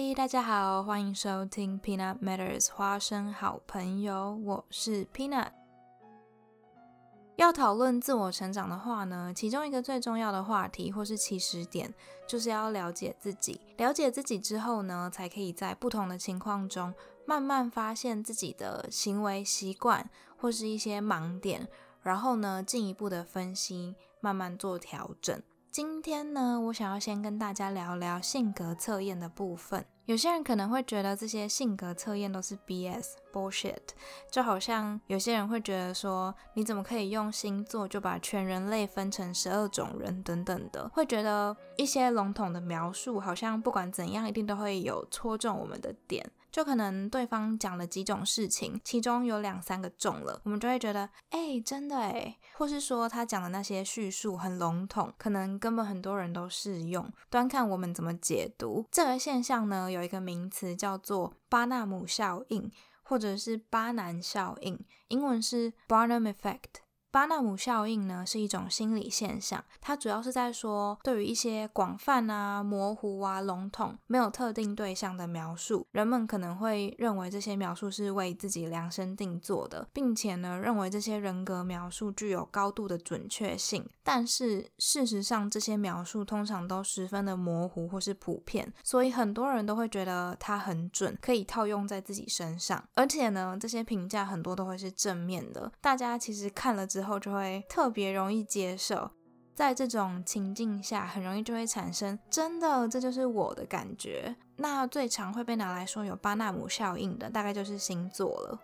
嘿，大家好，欢迎收听 Peanut Matters 花生好朋友，我是 Peanut。要讨论自我成长的话呢，其中一个最重要的话题或是起始点，就是要了解自己。了解自己之后呢，才可以在不同的情况中，慢慢发现自己的行为习惯或是一些盲点，然后呢，进一步的分析，慢慢做调整。今天呢，我想要先跟大家聊聊性格测验的部分。有些人可能会觉得这些性格测验都是 BS bullshit，就好像有些人会觉得说，你怎么可以用星座就把全人类分成十二种人等等的，会觉得一些笼统的描述，好像不管怎样，一定都会有戳中我们的点。就可能对方讲了几种事情，其中有两三个中了，我们就会觉得，哎，真的哎，或是说他讲的那些叙述很笼统，可能根本很多人都适用，端看我们怎么解读这个现象呢？有一个名词叫做巴纳姆效应，或者是巴南效应，英文是 Barnum Effect。巴纳姆效应呢是一种心理现象，它主要是在说，对于一些广泛啊、模糊啊、笼统、没有特定对象的描述，人们可能会认为这些描述是为自己量身定做的，并且呢，认为这些人格描述具有高度的准确性。但是事实上，这些描述通常都十分的模糊或是普遍，所以很多人都会觉得它很准，可以套用在自己身上。而且呢，这些评价很多都会是正面的，大家其实看了之之后就会特别容易接受，在这种情境下，很容易就会产生真的这就是我的感觉。那最常会被拿来说有巴纳姆效应的，大概就是星座了。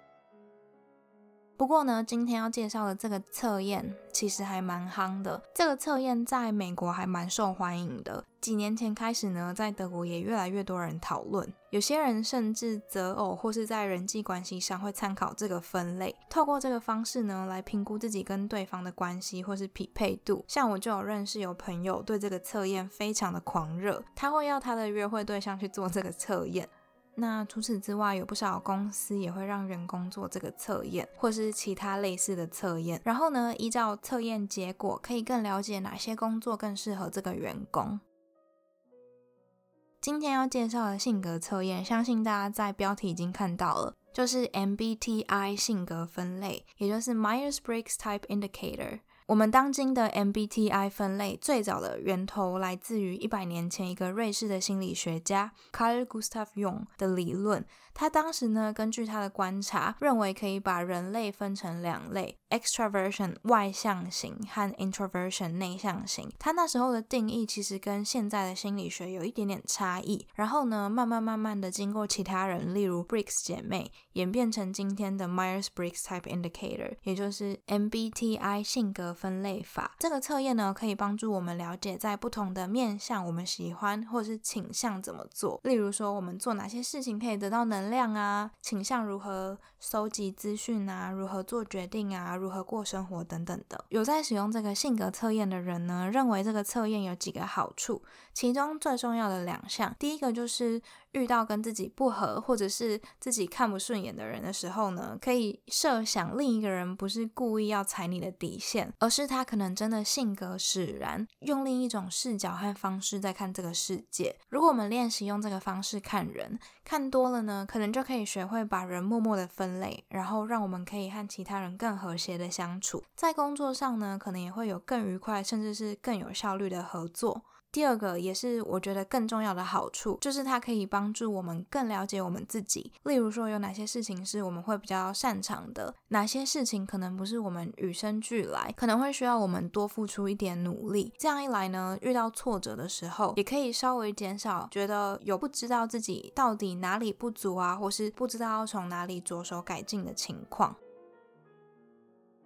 不过呢，今天要介绍的这个测验其实还蛮夯的。这个测验在美国还蛮受欢迎的。几年前开始呢，在德国也越来越多人讨论。有些人甚至择偶或是在人际关系上会参考这个分类，透过这个方式呢来评估自己跟对方的关系或是匹配度。像我就有认识有朋友对这个测验非常的狂热，他会要他的约会对象去做这个测验。那除此之外，有不少公司也会让员工做这个测验，或是其他类似的测验。然后呢，依照测验结果，可以更了解哪些工作更适合这个员工。今天要介绍的性格测验，相信大家在标题已经看到了，就是 MBTI 性格分类，也就是 Myers-Briggs Type Indicator。我们当今的 MBTI 分类最早的源头来自于一百年前一个瑞士的心理学家 Carl Gustav Jung 的理论。他当时呢，根据他的观察，认为可以把人类分成两类：extraversion 外向型和 introversion 内向型。他那时候的定义其实跟现在的心理学有一点点差异。然后呢，慢慢慢慢的经过其他人，例如 Briggs 姐妹，演变成今天的 Myers-Briggs Type Indicator，也就是 MBTI 性格。分类法这个测验呢，可以帮助我们了解在不同的面向，我们喜欢或是倾向怎么做。例如说，我们做哪些事情可以得到能量啊？倾向如何收集资讯啊？如何做决定啊？如何过生活等等的。有在使用这个性格测验的人呢，认为这个测验有几个好处，其中最重要的两项，第一个就是遇到跟自己不合或者是自己看不顺眼的人的时候呢，可以设想另一个人不是故意要踩你的底线。而是他可能真的性格使然，用另一种视角和方式在看这个世界。如果我们练习用这个方式看人，看多了呢，可能就可以学会把人默默的分类，然后让我们可以和其他人更和谐的相处。在工作上呢，可能也会有更愉快，甚至是更有效率的合作。第二个也是我觉得更重要的好处，就是它可以帮助我们更了解我们自己。例如说，有哪些事情是我们会比较擅长的，哪些事情可能不是我们与生俱来，可能会需要我们多付出一点努力。这样一来呢，遇到挫折的时候，也可以稍微减少觉得有不知道自己到底哪里不足啊，或是不知道要从哪里着手改进的情况。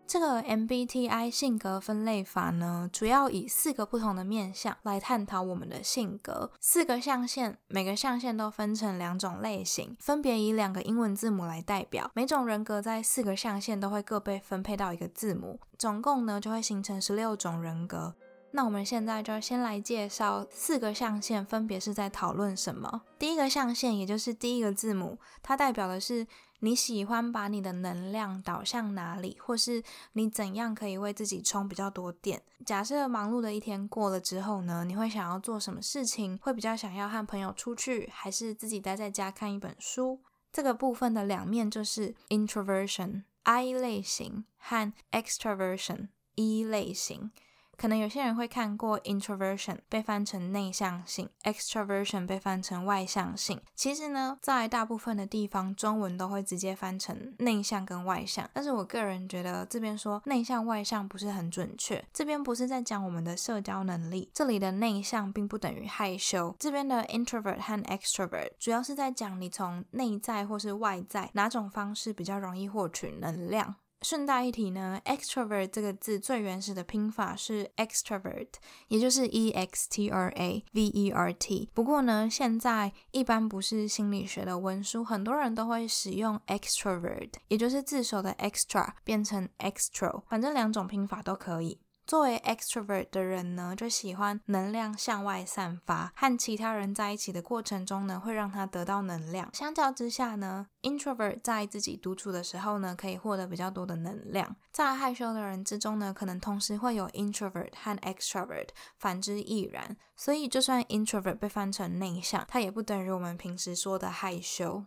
这个 MBTI 性格分类法呢，主要以四个不同的面向来探讨我们的性格。四个象限，每个象限都分成两种类型，分别以两个英文字母来代表。每种人格在四个象限都会各被分配到一个字母，总共呢就会形成十六种人格。那我们现在就先来介绍四个象限，分别是在讨论什么。第一个象限，也就是第一个字母，它代表的是你喜欢把你的能量导向哪里，或是你怎样可以为自己充比较多电。假设忙碌的一天过了之后呢，你会想要做什么事情？会比较想要和朋友出去，还是自己待在家看一本书？这个部分的两面就是 introversion I 类型和 extroversion E 类型。可能有些人会看过 introversion 被翻成内向性，extroversion 被翻成外向性。其实呢，在大部分的地方，中文都会直接翻成内向跟外向。但是我个人觉得这边说内向外向不是很准确。这边不是在讲我们的社交能力，这里的内向并不等于害羞。这边的 introvert 和 extrovert 主要是在讲你从内在或是外在哪种方式比较容易获取能量。顺带一提呢，extrovert 这个字最原始的拼法是 extrovert，也就是 e x t r a v e r t。不过呢，现在一般不是心理学的文书，很多人都会使用 extrovert，也就是字首的 extra 变成 extra，反正两种拼法都可以。作为 extrovert 的人呢，就喜欢能量向外散发，和其他人在一起的过程中呢，会让他得到能量。相较之下呢，introvert 在自己独处的时候呢，可以获得比较多的能量。在害羞的人之中呢，可能同时会有 introvert 和 extrovert，反之亦然。所以，就算 introvert 被翻成内向，它也不等于我们平时说的害羞。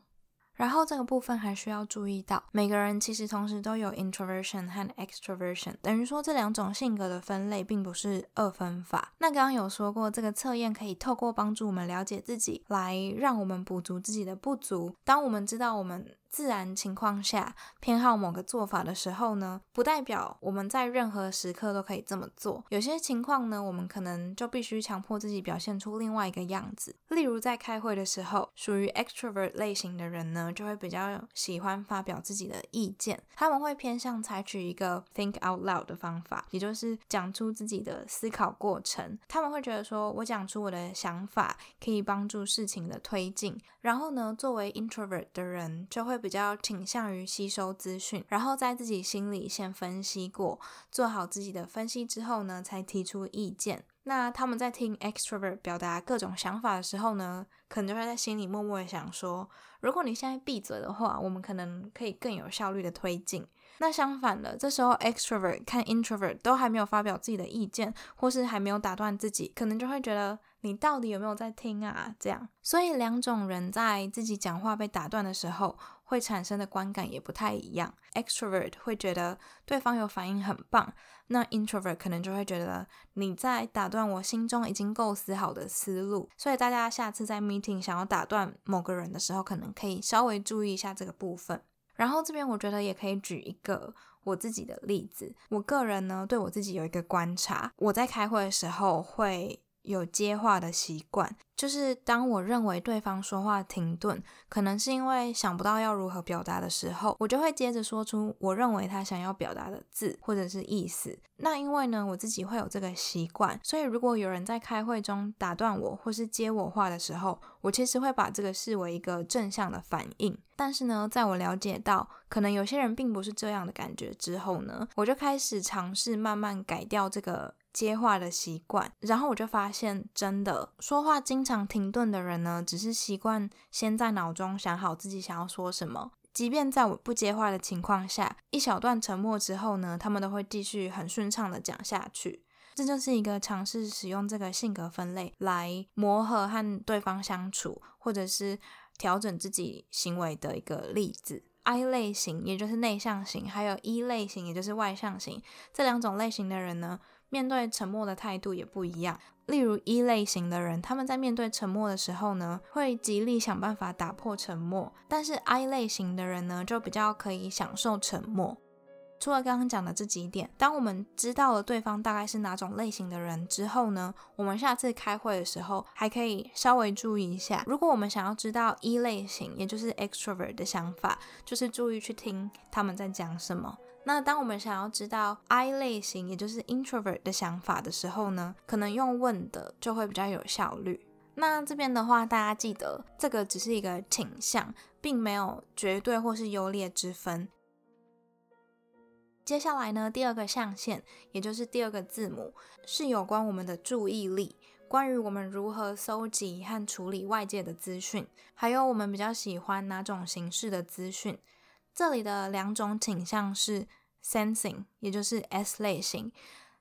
然后这个部分还需要注意到，每个人其实同时都有 introversion 和 extroversion，等于说这两种性格的分类并不是二分法。那刚刚有说过，这个测验可以透过帮助我们了解自己，来让我们补足自己的不足。当我们知道我们。自然情况下偏好某个做法的时候呢，不代表我们在任何时刻都可以这么做。有些情况呢，我们可能就必须强迫自己表现出另外一个样子。例如在开会的时候，属于 extrovert 类型的人呢，就会比较喜欢发表自己的意见。他们会偏向采取一个 think out loud 的方法，也就是讲出自己的思考过程。他们会觉得说，我讲出我的想法可以帮助事情的推进。然后呢，作为 introvert 的人就会比较倾向于吸收资讯，然后在自己心里先分析过，做好自己的分析之后呢，才提出意见。那他们在听 extrovert 表达各种想法的时候呢，可能就会在心里默默的想说，如果你现在闭嘴的话，我们可能可以更有效率的推进。那相反的，这时候 extrovert 看 introvert 都还没有发表自己的意见，或是还没有打断自己，可能就会觉得。你到底有没有在听啊？这样，所以两种人在自己讲话被打断的时候，会产生的观感也不太一样。Extrovert 会觉得对方有反应很棒，那 Introvert 可能就会觉得你在打断我心中已经构思好的思路。所以大家下次在 meeting 想要打断某个人的时候，可能可以稍微注意一下这个部分。然后这边我觉得也可以举一个我自己的例子。我个人呢，对我自己有一个观察，我在开会的时候会。有接话的习惯，就是当我认为对方说话停顿，可能是因为想不到要如何表达的时候，我就会接着说出我认为他想要表达的字或者是意思。那因为呢，我自己会有这个习惯，所以如果有人在开会中打断我或是接我话的时候，我其实会把这个视为一个正向的反应。但是呢，在我了解到可能有些人并不是这样的感觉之后呢，我就开始尝试慢慢改掉这个。接话的习惯，然后我就发现，真的说话经常停顿的人呢，只是习惯先在脑中想好自己想要说什么，即便在我不接话的情况下，一小段沉默之后呢，他们都会继续很顺畅的讲下去。这就是一个尝试使用这个性格分类来磨合和对方相处，或者是调整自己行为的一个例子。I 类型，也就是内向型，还有 E 类型，也就是外向型，这两种类型的人呢。面对沉默的态度也不一样。例如一类型的人，他们在面对沉默的时候呢，会极力想办法打破沉默；但是 I 类型的人呢，就比较可以享受沉默。除了刚刚讲的这几点，当我们知道了对方大概是哪种类型的人之后呢，我们下次开会的时候还可以稍微注意一下。如果我们想要知道一类型，也就是 extrovert 的想法，就是注意去听他们在讲什么。那当我们想要知道 I 类型，也就是 introvert 的想法的时候呢，可能用问的就会比较有效率。那这边的话，大家记得这个只是一个倾向，并没有绝对或是优劣之分。接下来呢，第二个象限，也就是第二个字母，是有关我们的注意力，关于我们如何搜集和处理外界的资讯，还有我们比较喜欢哪种形式的资讯。这里的两种倾向是 sensing，也就是 S 类型。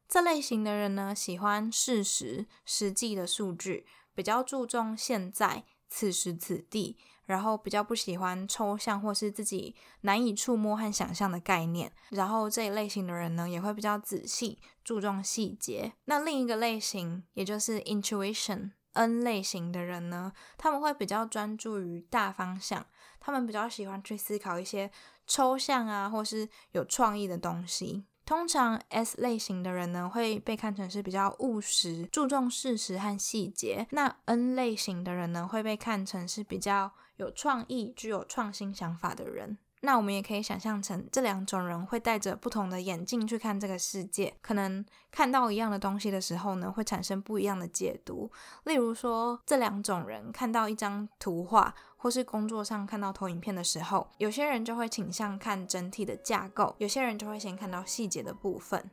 这类型的人呢，喜欢事实、实际的数据，比较注重现在、此时此地。然后比较不喜欢抽象或是自己难以触摸和想象的概念。然后这一类型的人呢，也会比较仔细，注重细节。那另一个类型，也就是 intuition N 类型的人呢，他们会比较专注于大方向，他们比较喜欢去思考一些抽象啊，或是有创意的东西。通常 S 类型的人呢，会被看成是比较务实，注重事实和细节。那 N 类型的人呢，会被看成是比较有创意、具有创新想法的人。那我们也可以想象成这两种人会戴着不同的眼镜去看这个世界，可能看到一样的东西的时候呢，会产生不一样的解读。例如说，这两种人看到一张图画，或是工作上看到投影片的时候，有些人就会倾向看整体的架构，有些人就会先看到细节的部分。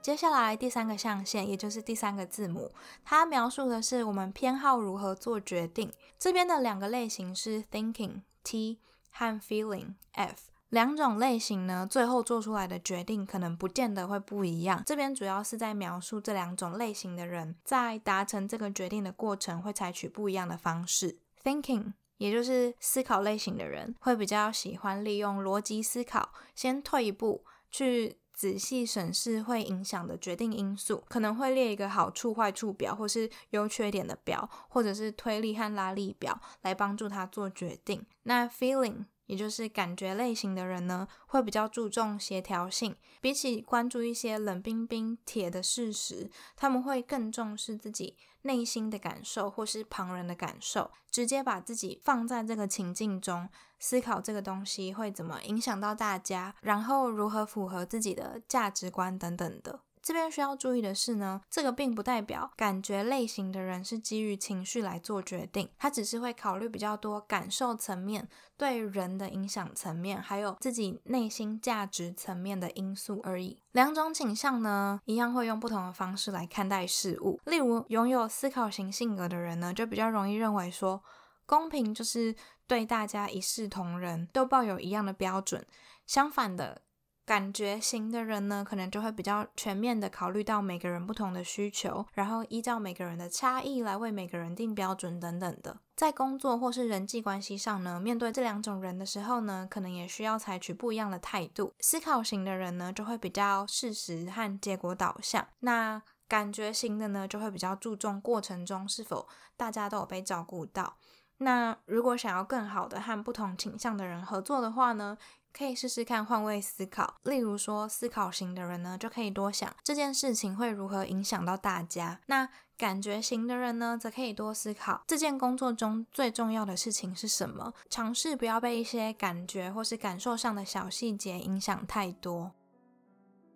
接下来第三个象限，也就是第三个字母，它描述的是我们偏好如何做决定。这边的两个类型是 thinking。T 和 feeling F 两种类型呢，最后做出来的决定可能不见得会不一样。这边主要是在描述这两种类型的人在达成这个决定的过程会采取不一样的方式。Thinking 也就是思考类型的人会比较喜欢利用逻辑思考，先退一步去。仔细审视会影响的决定因素，可能会列一个好处坏处表，或是优缺点的表，或者是推力和拉力表，来帮助他做决定。那 feeling。也就是感觉类型的人呢，会比较注重协调性，比起关注一些冷冰冰铁的事实，他们会更重视自己内心的感受或是旁人的感受，直接把自己放在这个情境中，思考这个东西会怎么影响到大家，然后如何符合自己的价值观等等的。这边需要注意的是呢，这个并不代表感觉类型的人是基于情绪来做决定，他只是会考虑比较多感受层面对人的影响层面，还有自己内心价值层面的因素而已。两种倾向呢，一样会用不同的方式来看待事物。例如，拥有思考型性格的人呢，就比较容易认为说，公平就是对大家一视同仁，都抱有一样的标准。相反的。感觉型的人呢，可能就会比较全面的考虑到每个人不同的需求，然后依照每个人的差异来为每个人定标准等等的。在工作或是人际关系上呢，面对这两种人的时候呢，可能也需要采取不一样的态度。思考型的人呢，就会比较事实和结果导向；那感觉型的呢，就会比较注重过程中是否大家都有被照顾到。那如果想要更好的和不同倾向的人合作的话呢？可以试试看换位思考，例如说思考型的人呢，就可以多想这件事情会如何影响到大家；那感觉型的人呢，则可以多思考这件工作中最重要的事情是什么，尝试不要被一些感觉或是感受上的小细节影响太多。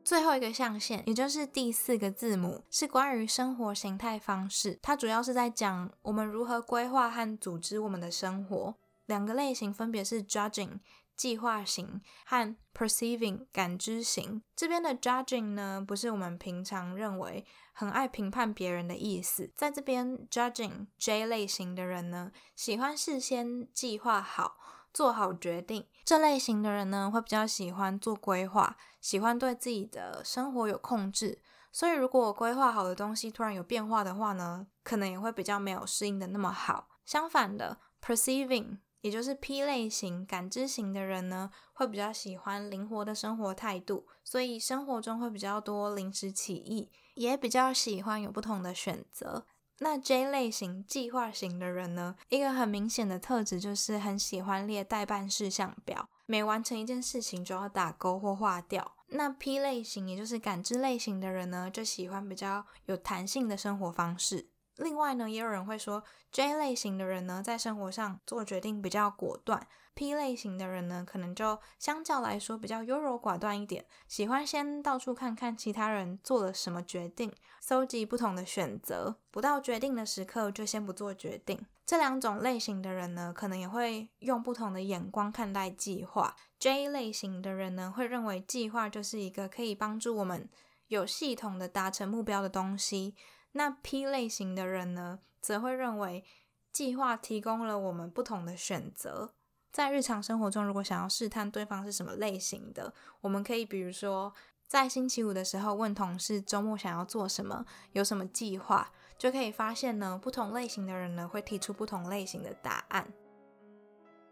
最后一个象限，也就是第四个字母，是关于生活形态方式，它主要是在讲我们如何规划和组织我们的生活。两个类型分别是 judging。计划型和 perceiving 感知型，这边的 judging 呢，不是我们平常认为很爱评判别人的意思。在这边 judging J 类型的人呢，喜欢事先计划好，做好决定。这类型的人呢，会比较喜欢做规划，喜欢对自己的生活有控制。所以，如果规划好的东西突然有变化的话呢，可能也会比较没有适应的那么好。相反的，perceiving。也就是 P 类型感知型的人呢，会比较喜欢灵活的生活态度，所以生活中会比较多临时起意，也比较喜欢有不同的选择。那 J 类型计划型的人呢，一个很明显的特质就是很喜欢列待办事项表，每完成一件事情就要打勾或划掉。那 P 类型也就是感知类型的人呢，就喜欢比较有弹性的生活方式。另外呢，也有人会说，J 类型的人呢，在生活上做决定比较果断；P 类型的人呢，可能就相较来说比较优柔寡断一点，喜欢先到处看看其他人做了什么决定，搜集不同的选择，不到决定的时刻就先不做决定。这两种类型的人呢，可能也会用不同的眼光看待计划。J 类型的人呢，会认为计划就是一个可以帮助我们有系统的达成目标的东西。那 P 类型的人呢，则会认为计划提供了我们不同的选择。在日常生活中，如果想要试探对方是什么类型的，我们可以比如说在星期五的时候问同事周末想要做什么，有什么计划，就可以发现呢，不同类型的人呢会提出不同类型的答案。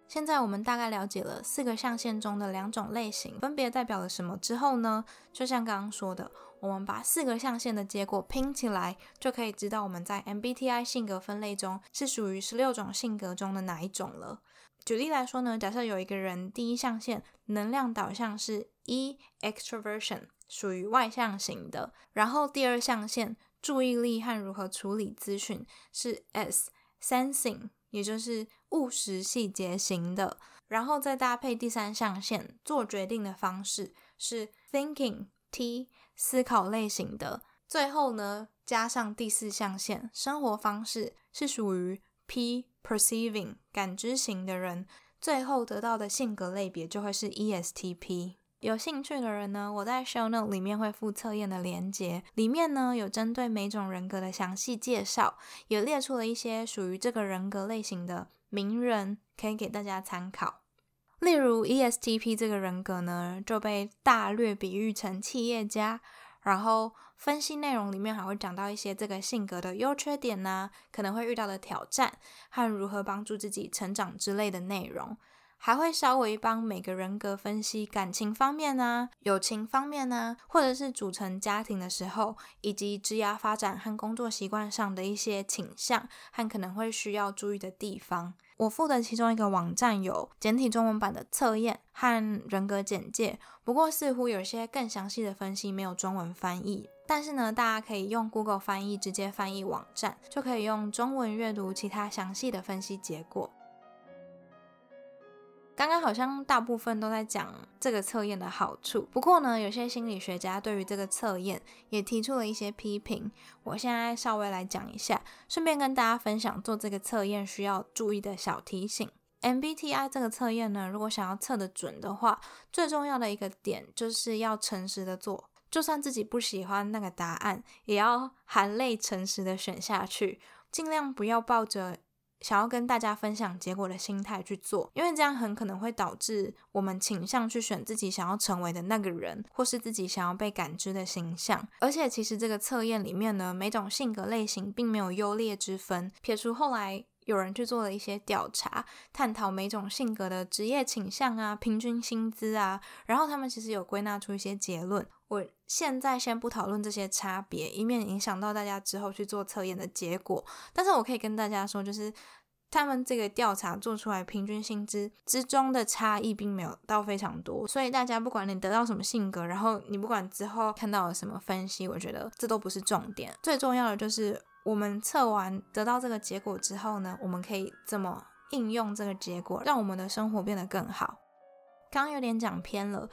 现在我们大概了解了四个象限中的两种类型分别代表了什么之后呢，就像刚刚说的。我们把四个象限的结果拼起来，就可以知道我们在 MBTI 性格分类中是属于十六种性格中的哪一种了。举例来说呢，假设有一个人第一象限能量导向是 E（Extroversion），属于外向型的；然后第二象限注意力和如何处理资讯是 S（Sensing），也就是务实细节型的；然后再搭配第三象限做决定的方式是 Thinking（T）。思考类型的，最后呢，加上第四象限，生活方式是属于 P perceiving 感知型的人，最后得到的性格类别就会是 ESTP。有兴趣的人呢，我在 show note 里面会附测验的连接，里面呢有针对每种人格的详细介绍，也列出了一些属于这个人格类型的名人，可以给大家参考。例如 ESTP 这个人格呢，就被大略比喻成企业家。然后分析内容里面还会讲到一些这个性格的优缺点呐，可能会遇到的挑战和如何帮助自己成长之类的内容。还会稍微帮每个人格分析感情方面啊、友情方面啊，或者是组成家庭的时候，以及职业发展和工作习惯上的一些倾向和可能会需要注意的地方。我附的其中一个网站有简体中文版的测验和人格简介，不过似乎有些更详细的分析没有中文翻译。但是呢，大家可以用 Google 翻译直接翻译网站，就可以用中文阅读其他详细的分析结果。刚刚好像大部分都在讲这个测验的好处，不过呢，有些心理学家对于这个测验也提出了一些批评。我现在稍微来讲一下，顺便跟大家分享做这个测验需要注意的小提醒。MBTI 这个测验呢，如果想要测得准的话，最重要的一个点就是要诚实的做，就算自己不喜欢那个答案，也要含泪诚实的选下去，尽量不要抱着。想要跟大家分享结果的心态去做，因为这样很可能会导致我们倾向去选自己想要成为的那个人，或是自己想要被感知的形象。而且，其实这个测验里面呢，每种性格类型并没有优劣之分。撇除后来有人去做了一些调查，探讨每种性格的职业倾向啊、平均薪资啊，然后他们其实有归纳出一些结论。我现在先不讨论这些差别，以免影响到大家之后去做测验的结果。但是我可以跟大家说，就是他们这个调查做出来平均薪资之中的差异并没有到非常多，所以大家不管你得到什么性格，然后你不管之后看到了什么分析，我觉得这都不是重点。最重要的就是我们测完得到这个结果之后呢，我们可以怎么应用这个结果，让我们的生活变得更好。刚刚有点讲偏了。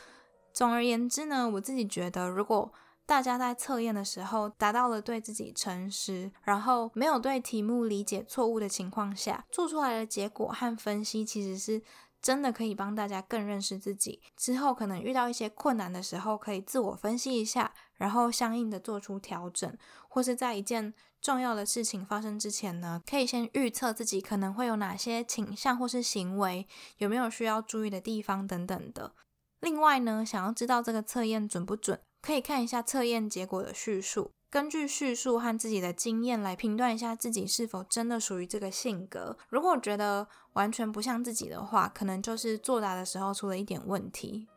总而言之呢，我自己觉得，如果大家在测验的时候达到了对自己诚实，然后没有对题目理解错误的情况下，做出来的结果和分析，其实是真的可以帮大家更认识自己。之后可能遇到一些困难的时候，可以自我分析一下，然后相应的做出调整，或是在一件重要的事情发生之前呢，可以先预测自己可能会有哪些倾向或是行为，有没有需要注意的地方等等的。另外呢，想要知道这个测验准不准，可以看一下测验结果的叙述，根据叙述和自己的经验来评断一下自己是否真的属于这个性格。如果觉得完全不像自己的话，可能就是作答的时候出了一点问题。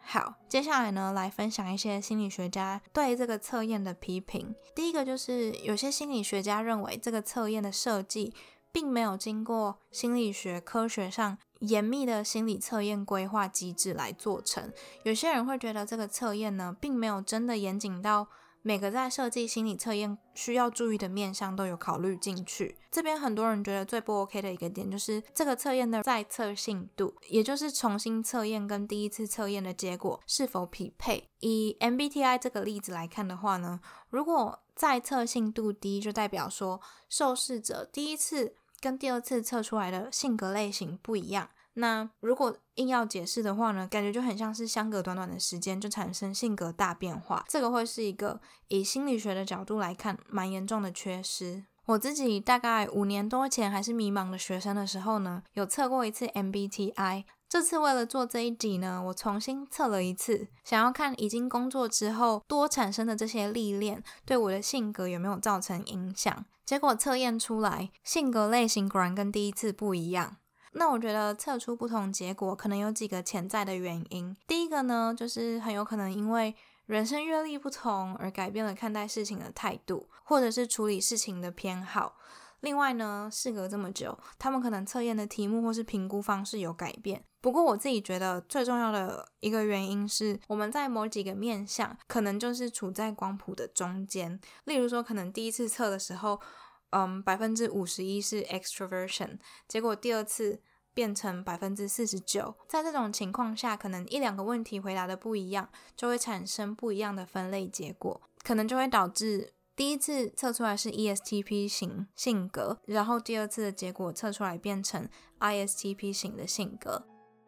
好，接下来呢，来分享一些心理学家对这个测验的批评。第一个就是有些心理学家认为这个测验的设计并没有经过心理学科学上。严密的心理测验规划机制来做成。有些人会觉得这个测验呢，并没有真的严谨到每个在设计心理测验需要注意的面向都有考虑进去。这边很多人觉得最不 OK 的一个点就是这个测验的再测性度，也就是重新测验跟第一次测验的结果是否匹配。以 MBTI 这个例子来看的话呢，如果再测性度低，就代表说受试者第一次跟第二次测出来的性格类型不一样。那如果硬要解释的话呢，感觉就很像是相隔短短的时间就产生性格大变化，这个会是一个以心理学的角度来看蛮严重的缺失。我自己大概五年多前还是迷茫的学生的时候呢，有测过一次 MBTI。这次为了做这一集呢，我重新测了一次，想要看已经工作之后多产生的这些历练对我的性格有没有造成影响。结果测验出来，性格类型果然跟第一次不一样。那我觉得测出不同结果，可能有几个潜在的原因。第一个呢，就是很有可能因为人生阅历不同而改变了看待事情的态度，或者是处理事情的偏好。另外呢，事隔这么久，他们可能测验的题目或是评估方式有改变。不过我自己觉得最重要的一个原因是，我们在某几个面向可能就是处在光谱的中间。例如说，可能第一次测的时候。嗯，百分之五十一是 extroversion，结果第二次变成百分之四十九。在这种情况下，可能一两个问题回答的不一样，就会产生不一样的分类结果，可能就会导致第一次测出来是 ESTP 型性格，然后第二次的结果测出来变成 ISTP 型的性格。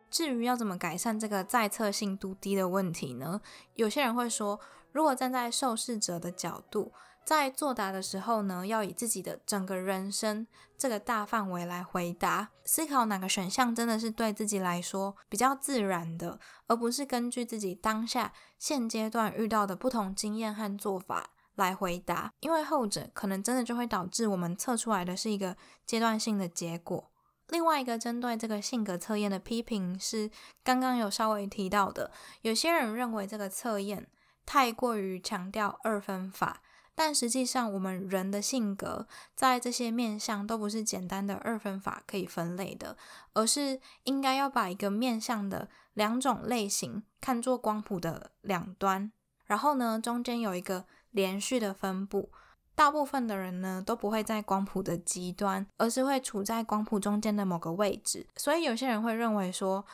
至于要怎么改善这个再测性度低的问题呢？有些人会说，如果站在受试者的角度。在作答的时候呢，要以自己的整个人生这个大范围来回答，思考哪个选项真的是对自己来说比较自然的，而不是根据自己当下现阶段遇到的不同经验和做法来回答，因为后者可能真的就会导致我们测出来的是一个阶段性的结果。另外一个针对这个性格测验的批评是，刚刚有稍微提到的，有些人认为这个测验太过于强调二分法。但实际上，我们人的性格在这些面相都不是简单的二分法可以分类的，而是应该要把一个面相的两种类型看作光谱的两端，然后呢，中间有一个连续的分布。大部分的人呢都不会在光谱的极端，而是会处在光谱中间的某个位置。所以有些人会认为说。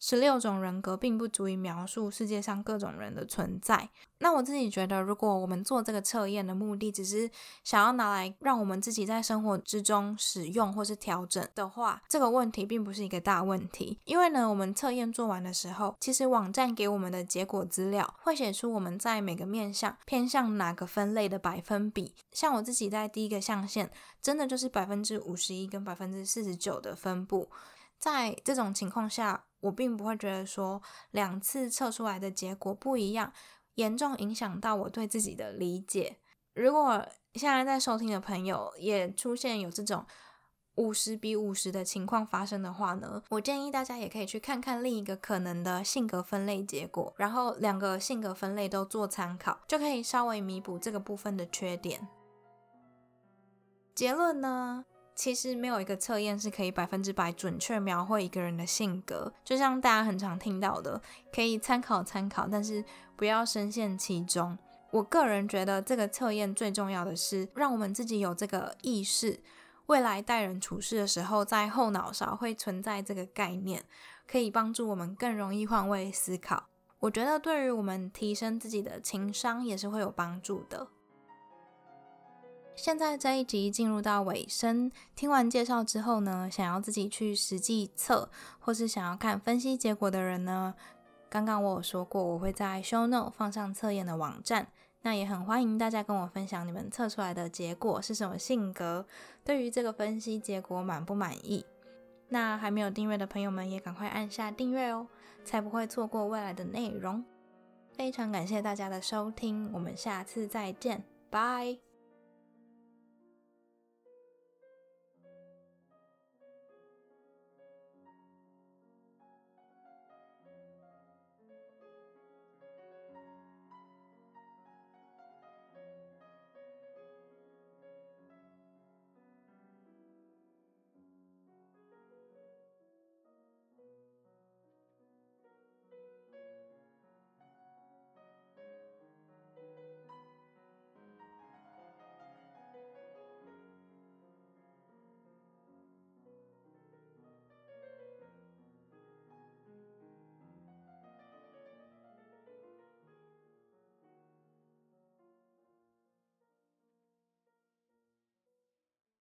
十六种人格并不足以描述世界上各种人的存在。那我自己觉得，如果我们做这个测验的目的只是想要拿来让我们自己在生活之中使用或是调整的话，这个问题并不是一个大问题。因为呢，我们测验做完的时候，其实网站给我们的结果资料会写出我们在每个面向偏向哪个分类的百分比。像我自己在第一个象限，真的就是百分之五十一跟百分之四十九的分布。在这种情况下，我并不会觉得说两次测出来的结果不一样，严重影响到我对自己的理解。如果现在在收听的朋友也出现有这种五十比五十的情况发生的话呢，我建议大家也可以去看看另一个可能的性格分类结果，然后两个性格分类都做参考，就可以稍微弥补这个部分的缺点。结论呢？其实没有一个测验是可以百分之百准确描绘一个人的性格，就像大家很常听到的，可以参考参考，但是不要深陷其中。我个人觉得这个测验最重要的是让我们自己有这个意识，未来待人处事的时候，在后脑勺会存在这个概念，可以帮助我们更容易换位思考。我觉得对于我们提升自己的情商也是会有帮助的。现在这一集进入到尾声，听完介绍之后呢，想要自己去实际测，或是想要看分析结果的人呢，刚刚我有说过，我会在 show note 放上测验的网站，那也很欢迎大家跟我分享你们测出来的结果是什么性格，对于这个分析结果满不满意？那还没有订阅的朋友们也赶快按下订阅哦，才不会错过未来的内容。非常感谢大家的收听，我们下次再见，拜。